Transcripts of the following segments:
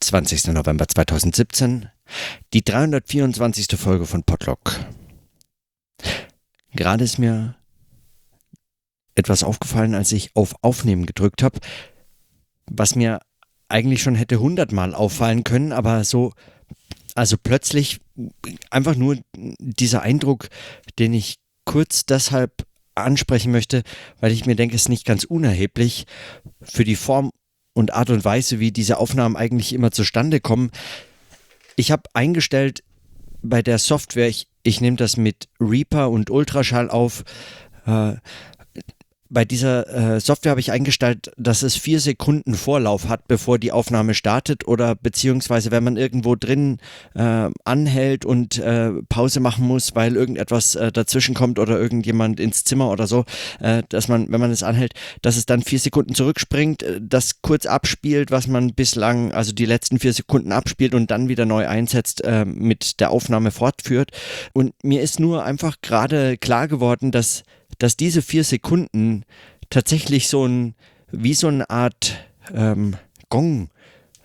20. November 2017, die 324. Folge von Podlock. Gerade ist mir etwas aufgefallen, als ich auf Aufnehmen gedrückt habe, was mir eigentlich schon hätte hundertmal auffallen können, aber so, also plötzlich einfach nur dieser Eindruck, den ich kurz deshalb ansprechen möchte, weil ich mir denke, es ist nicht ganz unerheblich für die Form und Art und Weise, wie diese Aufnahmen eigentlich immer zustande kommen. Ich habe eingestellt bei der Software, ich, ich nehme das mit Reaper und Ultraschall auf, äh, bei dieser äh, Software habe ich eingestellt, dass es vier Sekunden Vorlauf hat, bevor die Aufnahme startet oder beziehungsweise wenn man irgendwo drin äh, anhält und äh, Pause machen muss, weil irgendetwas äh, dazwischen kommt oder irgendjemand ins Zimmer oder so, äh, dass man, wenn man es anhält, dass es dann vier Sekunden zurückspringt, äh, das kurz abspielt, was man bislang, also die letzten vier Sekunden abspielt und dann wieder neu einsetzt, äh, mit der Aufnahme fortführt. Und mir ist nur einfach gerade klar geworden, dass dass diese vier Sekunden tatsächlich so ein, wie so eine Art ähm, Gong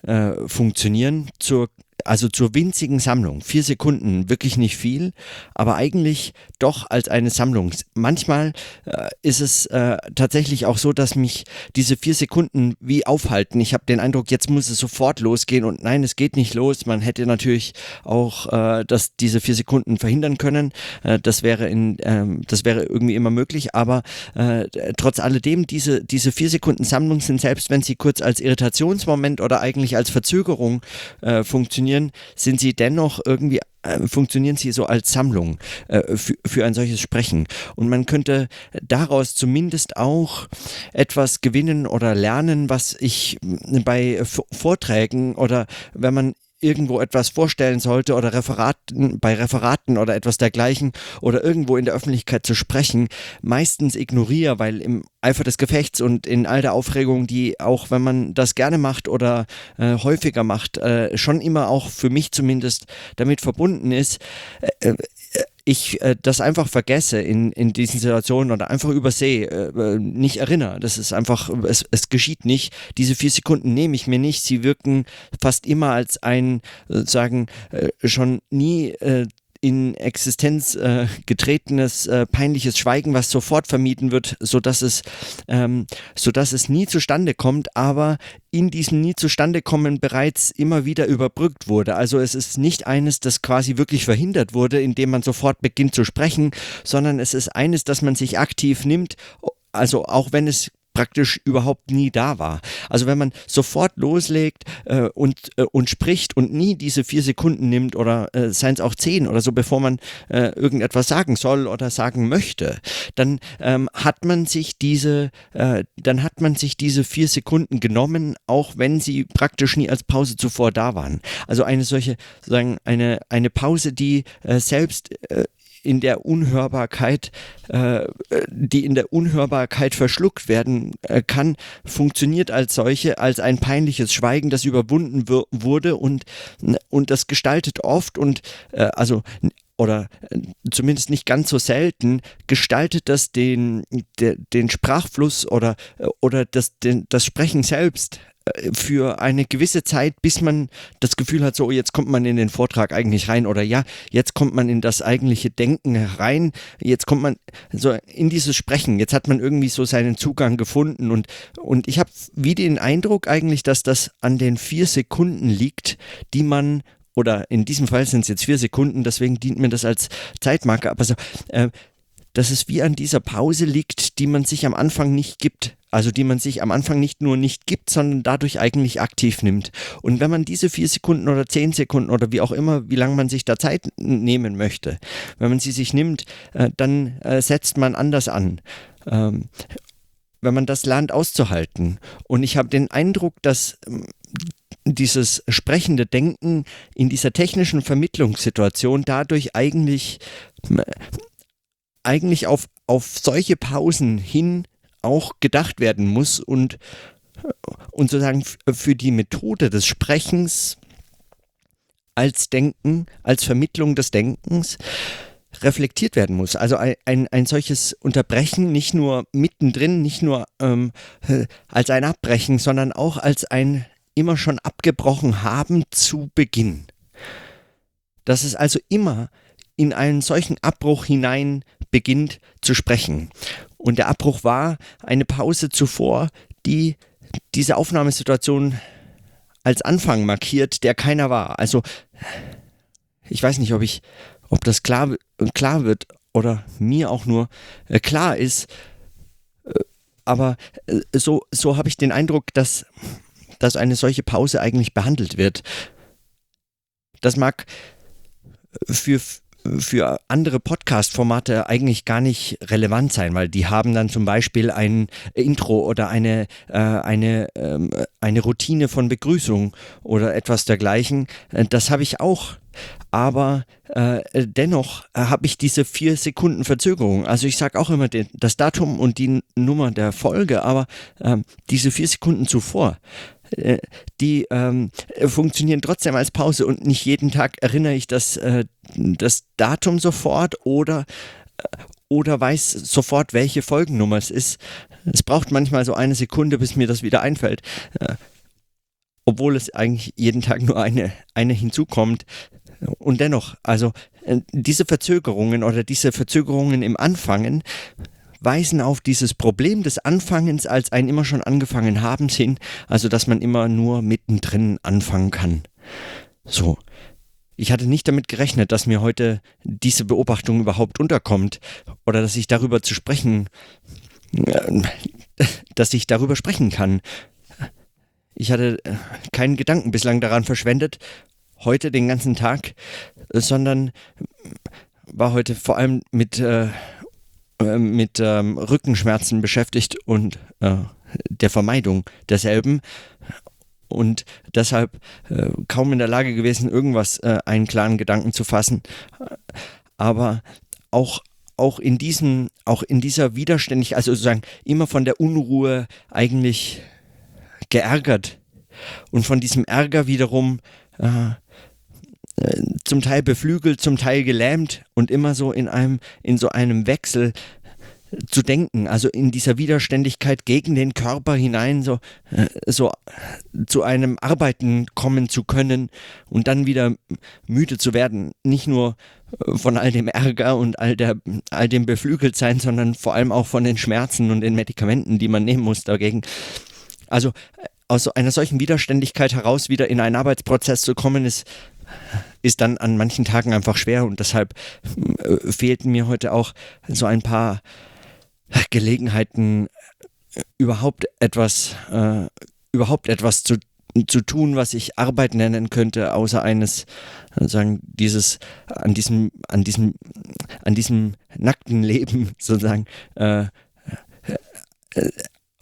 äh, funktionieren zur also zur winzigen Sammlung. Vier Sekunden, wirklich nicht viel, aber eigentlich doch als eine Sammlung. Manchmal äh, ist es äh, tatsächlich auch so, dass mich diese vier Sekunden wie aufhalten. Ich habe den Eindruck, jetzt muss es sofort losgehen und nein, es geht nicht los. Man hätte natürlich auch äh, dass diese vier Sekunden verhindern können. Äh, das wäre in, ähm, das wäre irgendwie immer möglich, aber äh, trotz alledem, diese, diese vier Sekunden Sammlung sind, selbst wenn sie kurz als Irritationsmoment oder eigentlich als Verzögerung äh, funktionieren, funktionieren, sind sie dennoch irgendwie äh, funktionieren sie so als Sammlung äh, für, für ein solches Sprechen. Und man könnte daraus zumindest auch etwas gewinnen oder lernen, was ich bei Vorträgen oder wenn man irgendwo etwas vorstellen sollte oder Referaten, bei Referaten oder etwas dergleichen oder irgendwo in der Öffentlichkeit zu sprechen, meistens ignoriere, weil im Eifer des Gefechts und in all der Aufregung, die auch wenn man das gerne macht oder äh, häufiger macht, äh, schon immer auch für mich zumindest damit verbunden ist, äh, äh ich äh, das einfach vergesse in, in diesen Situationen oder einfach übersehe, äh, nicht erinnere. Das ist einfach, es, es geschieht nicht. Diese vier Sekunden nehme ich mir nicht. Sie wirken fast immer als ein, sozusagen, äh, schon nie äh, in Existenz äh, getretenes äh, peinliches Schweigen, was sofort vermieden wird, sodass es, ähm, sodass es nie zustande kommt, aber in diesem nie zustande kommen bereits immer wieder überbrückt wurde. Also es ist nicht eines, das quasi wirklich verhindert wurde, indem man sofort beginnt zu sprechen, sondern es ist eines, das man sich aktiv nimmt, also auch wenn es praktisch überhaupt nie da war. Also wenn man sofort loslegt äh, und, äh, und spricht und nie diese vier Sekunden nimmt oder äh, seien es auch zehn oder so, bevor man äh, irgendetwas sagen soll oder sagen möchte, dann ähm, hat man sich diese, äh, dann hat man sich diese vier Sekunden genommen, auch wenn sie praktisch nie als Pause zuvor da waren. Also eine solche, sozusagen eine, eine Pause, die äh, selbst äh, in der Unhörbarkeit, äh, die in der Unhörbarkeit verschluckt werden äh, kann, funktioniert als solche, als ein peinliches Schweigen, das überwunden wurde und, und das gestaltet oft und äh, also oder äh, zumindest nicht ganz so selten, gestaltet das den, den, Sprachfluss oder, äh, oder das, den, das Sprechen selbst für eine gewisse Zeit, bis man das Gefühl hat, so jetzt kommt man in den Vortrag eigentlich rein oder ja, jetzt kommt man in das eigentliche Denken rein, jetzt kommt man so in dieses Sprechen, jetzt hat man irgendwie so seinen Zugang gefunden und, und ich habe wie den Eindruck eigentlich, dass das an den vier Sekunden liegt, die man oder in diesem Fall sind es jetzt vier Sekunden, deswegen dient mir das als Zeitmarke, aber so, äh, dass es wie an dieser Pause liegt, die man sich am Anfang nicht gibt. Also die man sich am Anfang nicht nur nicht gibt, sondern dadurch eigentlich aktiv nimmt. Und wenn man diese vier Sekunden oder zehn Sekunden oder wie auch immer, wie lange man sich da Zeit nehmen möchte, wenn man sie sich nimmt, äh, dann äh, setzt man anders an. Ähm, wenn man das lernt auszuhalten. Und ich habe den Eindruck, dass ähm, dieses sprechende Denken in dieser technischen Vermittlungssituation dadurch eigentlich eigentlich auf, auf solche Pausen hin auch gedacht werden muss und, und sozusagen für die Methode des Sprechens als Denken, als Vermittlung des Denkens reflektiert werden muss. Also ein, ein, ein solches Unterbrechen nicht nur mittendrin, nicht nur ähm, als ein Abbrechen, sondern auch als ein immer schon abgebrochen haben zu Beginn. Dass es also immer in einen solchen Abbruch hinein beginnt zu sprechen. Und der Abbruch war eine Pause zuvor, die diese Aufnahmesituation als Anfang markiert, der keiner war. Also ich weiß nicht, ob ich, ob das klar, klar wird oder mir auch nur äh, klar ist, äh, aber äh, so, so habe ich den Eindruck, dass, dass eine solche Pause eigentlich behandelt wird. Das mag für für andere Podcast-Formate eigentlich gar nicht relevant sein, weil die haben dann zum Beispiel ein Intro oder eine, äh, eine, ähm, eine Routine von Begrüßung oder etwas dergleichen. Äh, das habe ich auch. Aber äh, dennoch äh, habe ich diese vier Sekunden Verzögerung. Also ich sage auch immer den, das Datum und die Nummer der Folge, aber ähm, diese vier Sekunden zuvor, äh, die ähm, funktionieren trotzdem als Pause und nicht jeden Tag erinnere ich das, äh, das Datum sofort oder, äh, oder weiß sofort, welche Folgennummer es ist. Es braucht manchmal so eine Sekunde, bis mir das wieder einfällt. Äh, obwohl es eigentlich jeden Tag nur eine, eine hinzukommt. Und dennoch, also äh, diese Verzögerungen oder diese Verzögerungen im Anfangen weisen auf dieses Problem des Anfangens als ein immer schon angefangen haben hin, also dass man immer nur mittendrin anfangen kann. So. Ich hatte nicht damit gerechnet, dass mir heute diese Beobachtung überhaupt unterkommt oder dass ich darüber zu sprechen, äh, dass ich darüber sprechen kann. Ich hatte äh, keinen Gedanken bislang daran verschwendet, heute den ganzen Tag, sondern war heute vor allem mit äh, äh, mit ähm, Rückenschmerzen beschäftigt und äh, der Vermeidung derselben und deshalb äh, kaum in der Lage gewesen, irgendwas äh, einen klaren Gedanken zu fassen. Aber auch auch in diesem, auch in dieser Widerständigkeit, also sozusagen immer von der Unruhe eigentlich geärgert und von diesem Ärger wiederum äh, zum Teil beflügelt, zum Teil gelähmt und immer so in einem, in so einem Wechsel zu denken, also in dieser Widerständigkeit gegen den Körper hinein, so, äh, so zu einem Arbeiten kommen zu können und dann wieder müde zu werden. Nicht nur äh, von all dem Ärger und all, der, all dem Beflügeltsein, sondern vor allem auch von den Schmerzen und den Medikamenten, die man nehmen muss dagegen. Also aus einer solchen Widerständigkeit heraus wieder in einen Arbeitsprozess zu kommen, ist ist dann an manchen Tagen einfach schwer und deshalb äh, fehlten mir heute auch so ein paar Gelegenheiten, äh, überhaupt etwas, äh, überhaupt etwas zu, zu tun, was ich Arbeit nennen könnte, außer eines, sagen, dieses, an diesem, an diesem, an diesem nackten Leben sozusagen, äh, äh,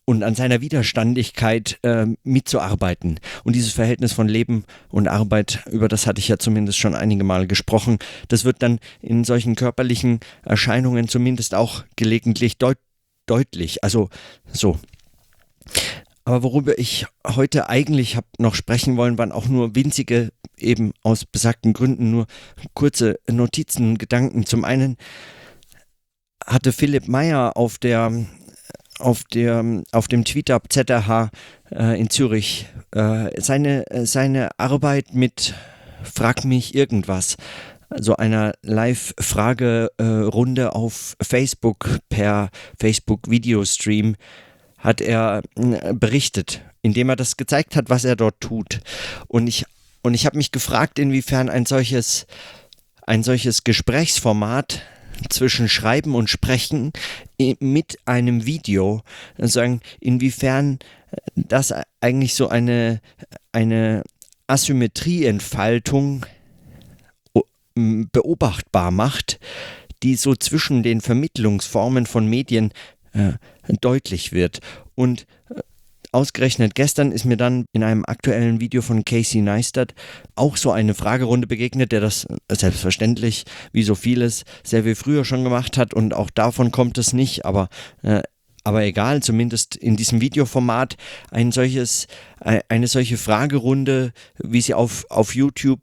und an seiner Widerstandigkeit äh, mitzuarbeiten. Und dieses Verhältnis von Leben und Arbeit, über das hatte ich ja zumindest schon einige Mal gesprochen, das wird dann in solchen körperlichen Erscheinungen zumindest auch gelegentlich deut deutlich. Also so. Aber worüber ich heute eigentlich habe noch sprechen wollen, waren auch nur winzige, eben aus besagten Gründen nur kurze Notizen, Gedanken. Zum einen hatte Philipp Meyer auf der auf, der, auf dem Tweetup ZRH äh, in Zürich äh, seine, seine Arbeit mit Frag mich irgendwas, also einer Live-Fragerunde äh, auf Facebook per Facebook-Videostream hat er äh, berichtet, indem er das gezeigt hat, was er dort tut. Und ich, und ich habe mich gefragt, inwiefern ein solches, ein solches Gesprächsformat zwischen Schreiben und Sprechen mit einem Video, sagen, inwiefern äh, das eigentlich so eine, eine Asymmetrieentfaltung beobachtbar macht, die so zwischen den Vermittlungsformen von Medien äh, deutlich wird. Und äh, Ausgerechnet gestern ist mir dann in einem aktuellen Video von Casey Neistat auch so eine Fragerunde begegnet, der das selbstverständlich, wie so vieles, sehr viel früher schon gemacht hat und auch davon kommt es nicht, aber äh, aber egal, zumindest in diesem Videoformat ein solches, eine solche Fragerunde, wie sie auf, auf YouTube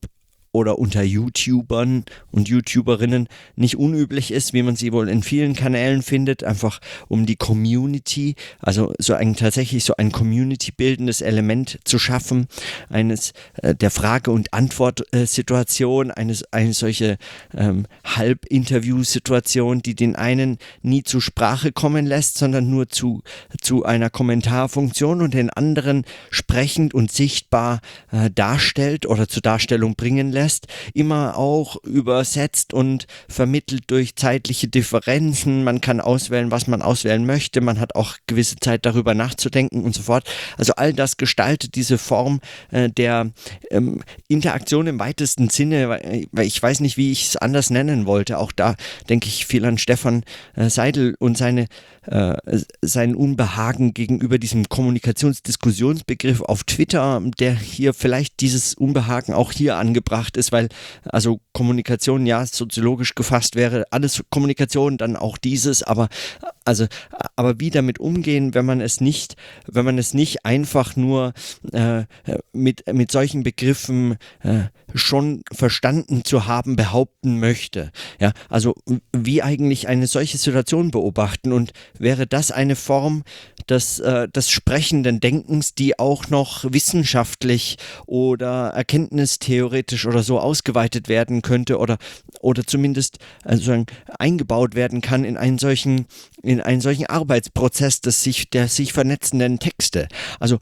oder unter YouTubern und YouTuberinnen nicht unüblich ist, wie man sie wohl in vielen Kanälen findet, einfach um die Community, also so ein tatsächlich so ein Community bildendes Element zu schaffen, eines äh, der Frage- und Antwort-Situation, eines eine solche ähm, Halb-Interview-Situation, die den einen nie zur Sprache kommen lässt, sondern nur zu, zu einer Kommentarfunktion und den anderen sprechend und sichtbar äh, darstellt oder zur Darstellung bringen lässt, immer auch übersetzt und vermittelt durch zeitliche Differenzen. Man kann auswählen, was man auswählen möchte. Man hat auch gewisse Zeit darüber nachzudenken und so fort. Also all das gestaltet diese Form äh, der ähm, Interaktion im weitesten Sinne, weil ich weiß nicht, wie ich es anders nennen wollte. Auch da denke ich viel an Stefan äh, Seidel und seine äh, sein Unbehagen gegenüber diesem Kommunikationsdiskussionsbegriff auf Twitter, der hier vielleicht dieses Unbehagen auch hier angebracht ist, weil also Kommunikation ja soziologisch gefasst wäre, alles Kommunikation, dann auch dieses, aber also aber wie damit umgehen, wenn man es nicht, wenn man es nicht einfach nur äh, mit, mit solchen Begriffen äh, schon verstanden zu haben behaupten möchte. Ja, also wie eigentlich eine solche Situation beobachten und wäre das eine Form des, äh, des sprechenden Denkens, die auch noch wissenschaftlich oder erkenntnistheoretisch oder so ausgeweitet werden könnte oder, oder zumindest also eingebaut werden kann in einen solchen, in einen solchen Arbeitsprozess des sich, der sich vernetzenden Texte. Also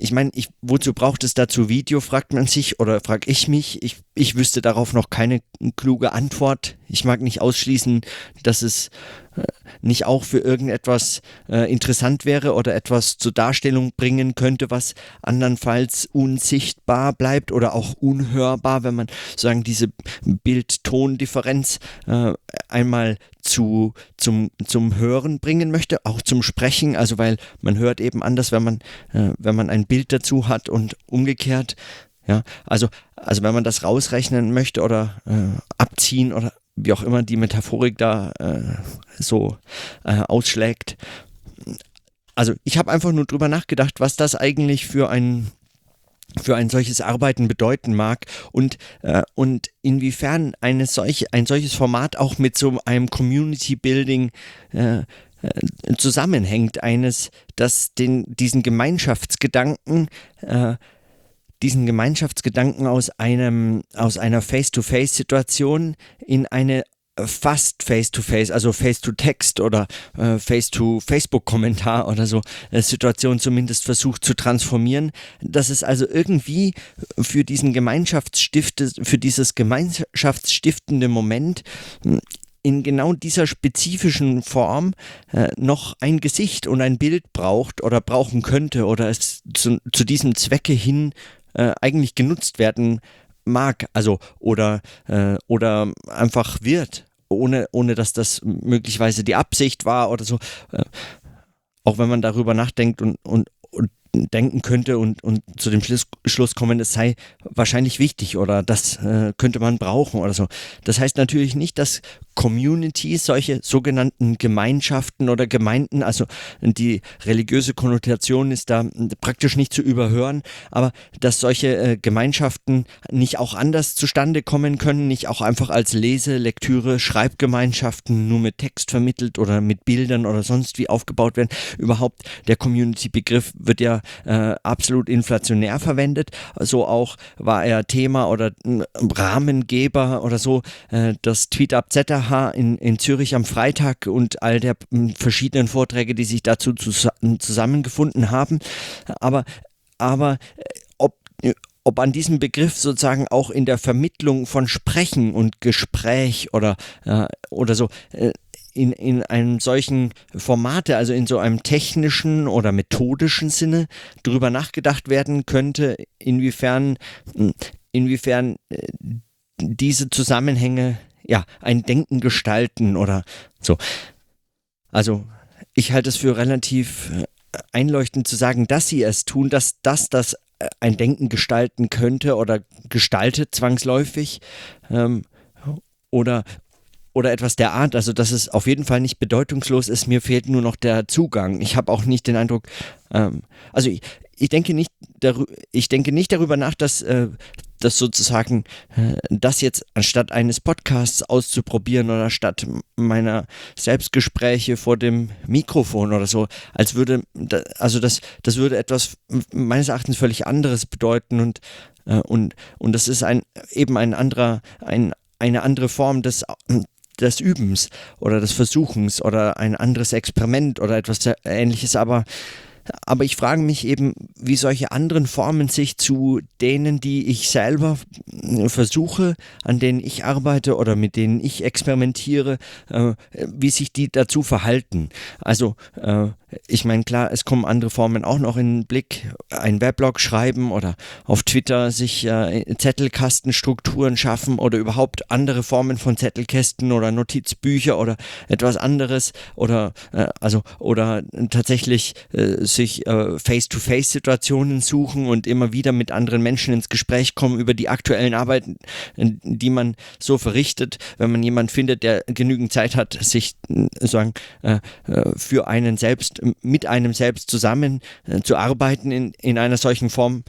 ich meine, ich, wozu braucht es dazu Video, fragt man sich oder frage ich mich. Ich, ich wüsste darauf noch keine kluge Antwort. Ich mag nicht ausschließen, dass es äh, nicht auch für irgendetwas äh, interessant wäre oder etwas zur Darstellung bringen könnte, was andernfalls unsichtbar bleibt oder auch unhörbar, wenn man sagen diese Bild-Ton-Differenz äh, einmal zu, zum, zum Hören bringen möchte, auch zum Sprechen, also weil man hört eben anders, wenn man, äh, wenn man ein Bild dazu hat und umgekehrt. Ja, also, also wenn man das rausrechnen möchte oder äh, abziehen oder wie auch immer die Metaphorik da äh, so äh, ausschlägt. Also ich habe einfach nur drüber nachgedacht, was das eigentlich für ein für ein solches Arbeiten bedeuten mag und, äh, und inwiefern eine solche, ein solches Format auch mit so einem Community Building äh, äh zusammenhängt, eines, das den, diesen Gemeinschaftsgedanken äh, diesen Gemeinschaftsgedanken aus einem, aus einer Face-to-Face-Situation in eine fast Face-to-Face, also Face-to-Text oder äh, Face-to-Facebook-Kommentar oder so äh, Situation zumindest versucht zu transformieren, dass es also irgendwie für diesen Gemeinschaftsstifte, für dieses gemeinschaftsstiftende Moment hm, in genau dieser spezifischen Form äh, noch ein Gesicht und ein Bild braucht oder brauchen könnte oder es zu, zu diesem Zwecke hin äh, eigentlich genutzt werden mag, also oder, äh, oder einfach wird, ohne, ohne dass das möglicherweise die Absicht war oder so. Äh, auch wenn man darüber nachdenkt und, und, und denken könnte und, und zu dem Schluss, Schluss kommen, es sei wahrscheinlich wichtig oder das äh, könnte man brauchen oder so. Das heißt natürlich nicht, dass Communities, solche sogenannten Gemeinschaften oder Gemeinden, also die religiöse Konnotation ist da praktisch nicht zu überhören, aber dass solche äh, Gemeinschaften nicht auch anders zustande kommen können, nicht auch einfach als Lese-, Lektüre-, Schreibgemeinschaften nur mit Text vermittelt oder mit Bildern oder sonst wie aufgebaut werden. Überhaupt der Community-Begriff wird ja äh, absolut inflationär verwendet. So auch war er Thema oder äh, Rahmengeber oder so. Äh, das Tweet-Up ZH in, in Zürich am Freitag und all der äh, verschiedenen Vorträge, die sich dazu zus zusammengefunden haben. Aber, aber äh, ob äh, ob an diesem Begriff sozusagen auch in der Vermittlung von Sprechen und Gespräch oder, äh, oder so äh, in, in einem solchen Formate, also in so einem technischen oder methodischen Sinne, darüber nachgedacht werden könnte, inwiefern, inwiefern äh, diese Zusammenhänge ja ein Denken gestalten oder so. Also ich halte es für relativ äh, einleuchtend zu sagen, dass sie es tun, dass das das äh, ein Denken gestalten könnte oder gestaltet zwangsläufig ähm, oder oder etwas der Art. Also, dass es auf jeden Fall nicht bedeutungslos ist. Mir fehlt nur noch der Zugang. Ich habe auch nicht den Eindruck, ähm, also ich, ich denke nicht, ich denke nicht darüber nach, dass, äh, das sozusagen, äh, das jetzt anstatt eines Podcasts auszuprobieren oder statt meiner Selbstgespräche vor dem Mikrofon oder so, als würde, also das, das würde etwas meines Erachtens völlig anderes bedeuten und, äh, und, und das ist ein, eben ein anderer, ein, eine andere Form des, des Übens oder des Versuchens oder ein anderes Experiment oder etwas ähnliches, aber aber ich frage mich eben, wie solche anderen Formen sich zu denen, die ich selber versuche, an denen ich arbeite oder mit denen ich experimentiere, äh, wie sich die dazu verhalten. Also äh, ich meine, klar, es kommen andere Formen auch noch in den Blick. Ein Weblog schreiben oder auf Twitter sich äh, Zettelkastenstrukturen schaffen oder überhaupt andere Formen von Zettelkästen oder Notizbücher oder etwas anderes oder äh, also oder tatsächlich äh, sich äh, Face-to-Face-Situationen suchen und immer wieder mit anderen Menschen ins Gespräch kommen über die aktuellen Arbeiten, die man so verrichtet, wenn man jemanden findet, der genügend Zeit hat, sich sagen äh, äh, für einen selbst mit einem selbst zusammen äh, zu arbeiten in, in einer solchen Form,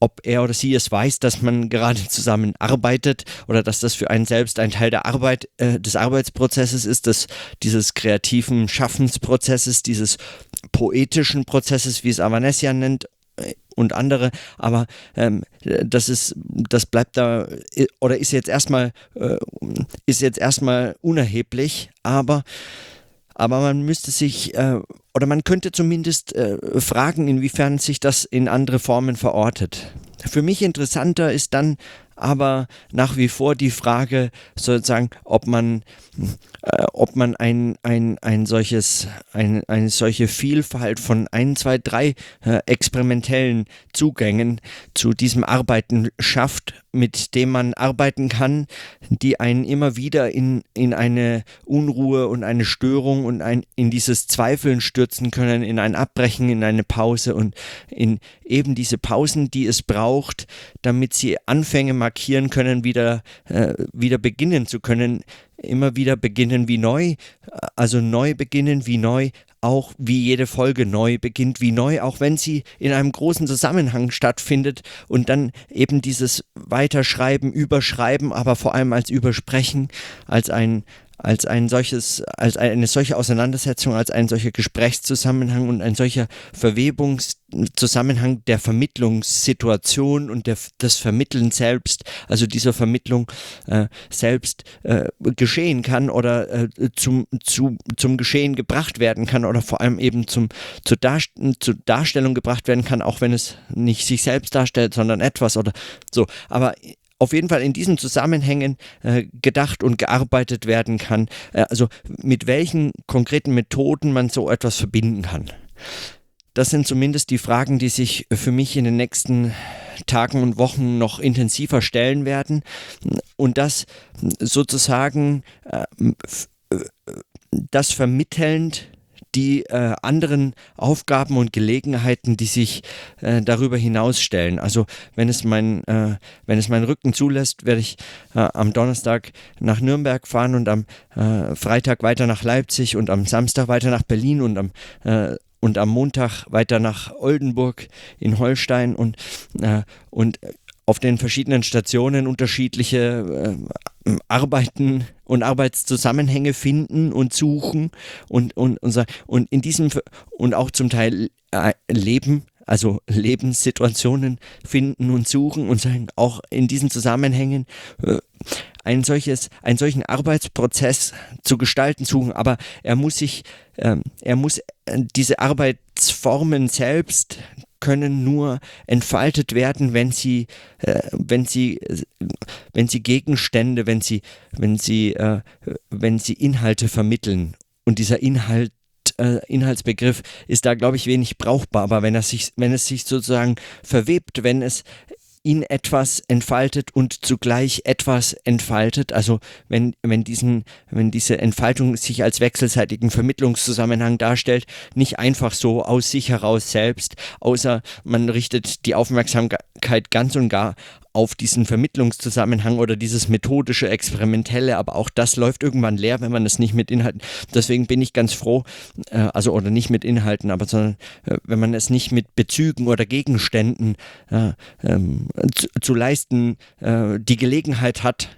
ob er oder sie es weiß, dass man gerade zusammen arbeitet oder dass das für einen selbst ein Teil der Arbeit, äh, des Arbeitsprozesses ist, des, dieses kreativen Schaffensprozesses, dieses poetischen Prozesses, wie es Avanesian nennt äh, und andere, aber ähm, das ist, das bleibt da äh, oder ist jetzt erstmal äh, ist jetzt erstmal unerheblich, aber aber man müsste sich äh, oder man könnte zumindest äh, fragen, inwiefern sich das in andere Formen verortet. Für mich interessanter ist dann aber nach wie vor die Frage sozusagen, ob man, äh, ob man ein, ein, ein solches, ein, eine solche Vielfalt von ein, zwei, drei äh, experimentellen Zugängen zu diesem Arbeiten schafft, mit dem man arbeiten kann, die einen immer wieder in, in eine Unruhe und eine Störung und ein, in dieses Zweifeln stürzen können, in ein Abbrechen, in eine Pause und in eben diese Pausen, die es braucht, damit sie Anfänge markieren können, wieder, äh, wieder beginnen zu können, immer wieder beginnen wie neu, also neu beginnen wie neu, auch wie jede Folge neu beginnt wie neu, auch wenn sie in einem großen Zusammenhang stattfindet und dann eben dieses Weiterschreiben, Überschreiben, aber vor allem als Übersprechen, als ein, als ein solches, als eine solche Auseinandersetzung, als ein solcher Gesprächszusammenhang und ein solcher Verwebungszusammenhang der Vermittlungssituation und der, des Vermitteln selbst, also dieser Vermittlung äh, selbst äh, geschehen kann oder äh, zum, zu, zum Geschehen gebracht werden kann oder vor allem eben zum, zur, Darst zur Darstellung gebracht werden kann, auch wenn es nicht sich selbst darstellt, sondern etwas oder so. Aber auf jeden Fall in diesen Zusammenhängen äh, gedacht und gearbeitet werden kann. Äh, also mit welchen konkreten Methoden man so etwas verbinden kann. Das sind zumindest die Fragen, die sich für mich in den nächsten Tagen und Wochen noch intensiver stellen werden. Und das sozusagen äh, äh das vermittelnd die äh, anderen Aufgaben und Gelegenheiten, die sich äh, darüber hinaus stellen. Also wenn es mein, äh, wenn es meinen Rücken zulässt, werde ich äh, am Donnerstag nach Nürnberg fahren und am äh, Freitag weiter nach Leipzig und am Samstag weiter nach Berlin und am äh, und am Montag weiter nach Oldenburg in Holstein und, und auf den verschiedenen Stationen unterschiedliche äh, Arbeiten und Arbeitszusammenhänge finden und suchen und, und, und, und in diesem und auch zum Teil äh, leben, also Lebenssituationen finden und suchen und sagen, auch in diesen Zusammenhängen äh, ein solches, einen solchen Arbeitsprozess zu gestalten suchen, aber er muss sich, ähm, er muss äh, diese Arbeitsformen selbst, können nur entfaltet werden, wenn sie, äh, wenn sie, wenn sie Gegenstände, wenn sie, wenn sie, äh, wenn sie Inhalte vermitteln. Und dieser Inhalt äh, Inhaltsbegriff ist da, glaube ich, wenig brauchbar, aber wenn, er sich, wenn es sich sozusagen verwebt, wenn es in etwas entfaltet und zugleich etwas entfaltet. Also wenn, wenn, diesen, wenn diese Entfaltung sich als wechselseitigen Vermittlungszusammenhang darstellt, nicht einfach so aus sich heraus selbst, außer man richtet die Aufmerksamkeit ganz und gar auf diesen Vermittlungszusammenhang oder dieses methodische, experimentelle, aber auch das läuft irgendwann leer, wenn man es nicht mit Inhalten. Deswegen bin ich ganz froh, äh, also oder nicht mit Inhalten, aber sondern äh, wenn man es nicht mit Bezügen oder Gegenständen äh, ähm, zu, zu, leisten, äh, die Gelegenheit hat,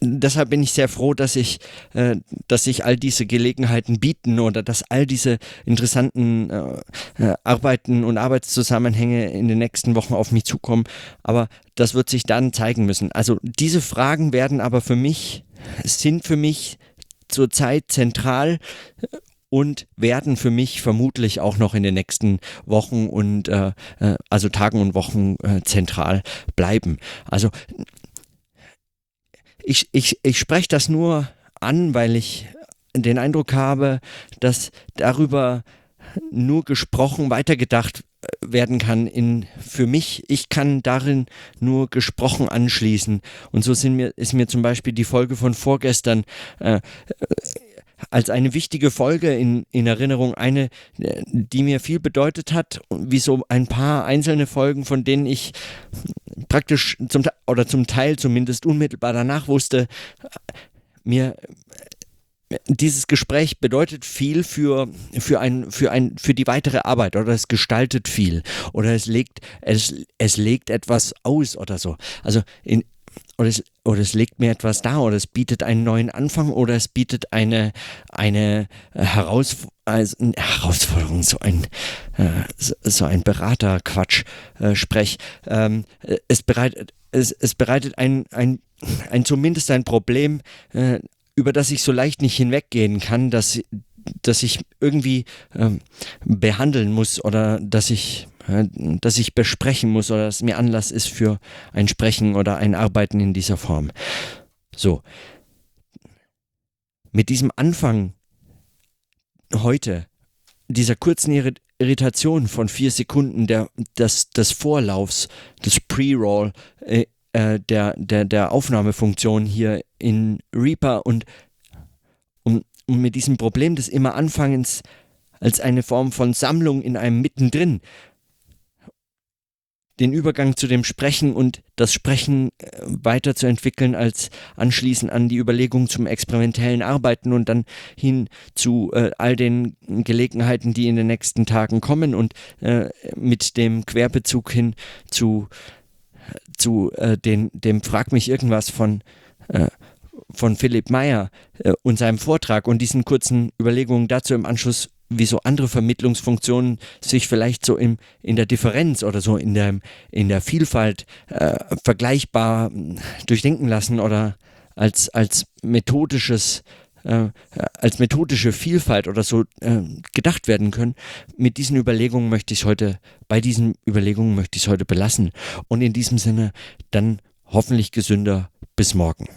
deshalb bin ich sehr froh, dass ich, äh, dass sich all diese Gelegenheiten bieten oder dass all diese interessanten äh, äh, Arbeiten und Arbeitszusammenhänge in den nächsten Wochen auf mich zukommen. Aber das wird sich dann zeigen müssen. Also diese Fragen werden aber für mich, sind für mich zurzeit zentral und werden für mich vermutlich auch noch in den nächsten Wochen und äh, äh also Tagen und Wochen äh, zentral bleiben. Also ich, ich, ich spreche das nur an, weil ich den Eindruck habe, dass darüber nur gesprochen, weitergedacht werden kann in für mich, ich kann darin nur gesprochen anschließen. Und so sind mir, ist mir zum Beispiel die Folge von vorgestern äh, als eine wichtige Folge in, in Erinnerung, eine, die mir viel bedeutet hat, wie so ein paar einzelne Folgen, von denen ich praktisch zum oder zum Teil zumindest unmittelbar danach wusste, mir dieses Gespräch bedeutet viel für, für, ein, für, ein, für die weitere Arbeit oder es gestaltet viel oder es legt, es, es legt etwas aus oder so. Also in, oder es, oder es legt mir etwas dar oder es bietet einen neuen Anfang oder es bietet eine, eine äh, Herausf also eine Herausforderung, so ein, äh, so ein Beraterquatsch, äh, Sprech. Ähm, es bereitet, es, es bereitet ein, ein, ein zumindest ein Problem, äh, über das ich so leicht nicht hinweggehen kann, dass, dass ich irgendwie ähm, behandeln muss oder dass ich dass ich besprechen muss oder dass mir Anlass ist für ein Sprechen oder ein Arbeiten in dieser Form. So. Mit diesem Anfang heute, dieser kurzen Irritation von vier Sekunden der, des, des Vorlaufs, des Pre-Roll, äh, äh, der, der, der Aufnahmefunktion hier in Reaper und um mit diesem Problem des immer Anfangens als eine Form von Sammlung in einem mittendrin. Den Übergang zu dem Sprechen und das Sprechen äh, weiterzuentwickeln als anschließend an die Überlegung zum experimentellen Arbeiten und dann hin zu äh, all den Gelegenheiten, die in den nächsten Tagen kommen und äh, mit dem Querbezug hin zu, zu äh, den, dem Frag mich irgendwas von äh, von Philipp Meyer äh, und seinem Vortrag und diesen kurzen Überlegungen dazu im Anschluss wie so andere Vermittlungsfunktionen sich vielleicht so im, in der Differenz oder so in der, in der Vielfalt äh, vergleichbar hm, durchdenken lassen oder als, als methodisches äh, als methodische Vielfalt oder so äh, gedacht werden können. Mit diesen Überlegungen möchte ich heute, bei diesen Überlegungen möchte ich es heute belassen. Und in diesem Sinne dann hoffentlich gesünder bis morgen.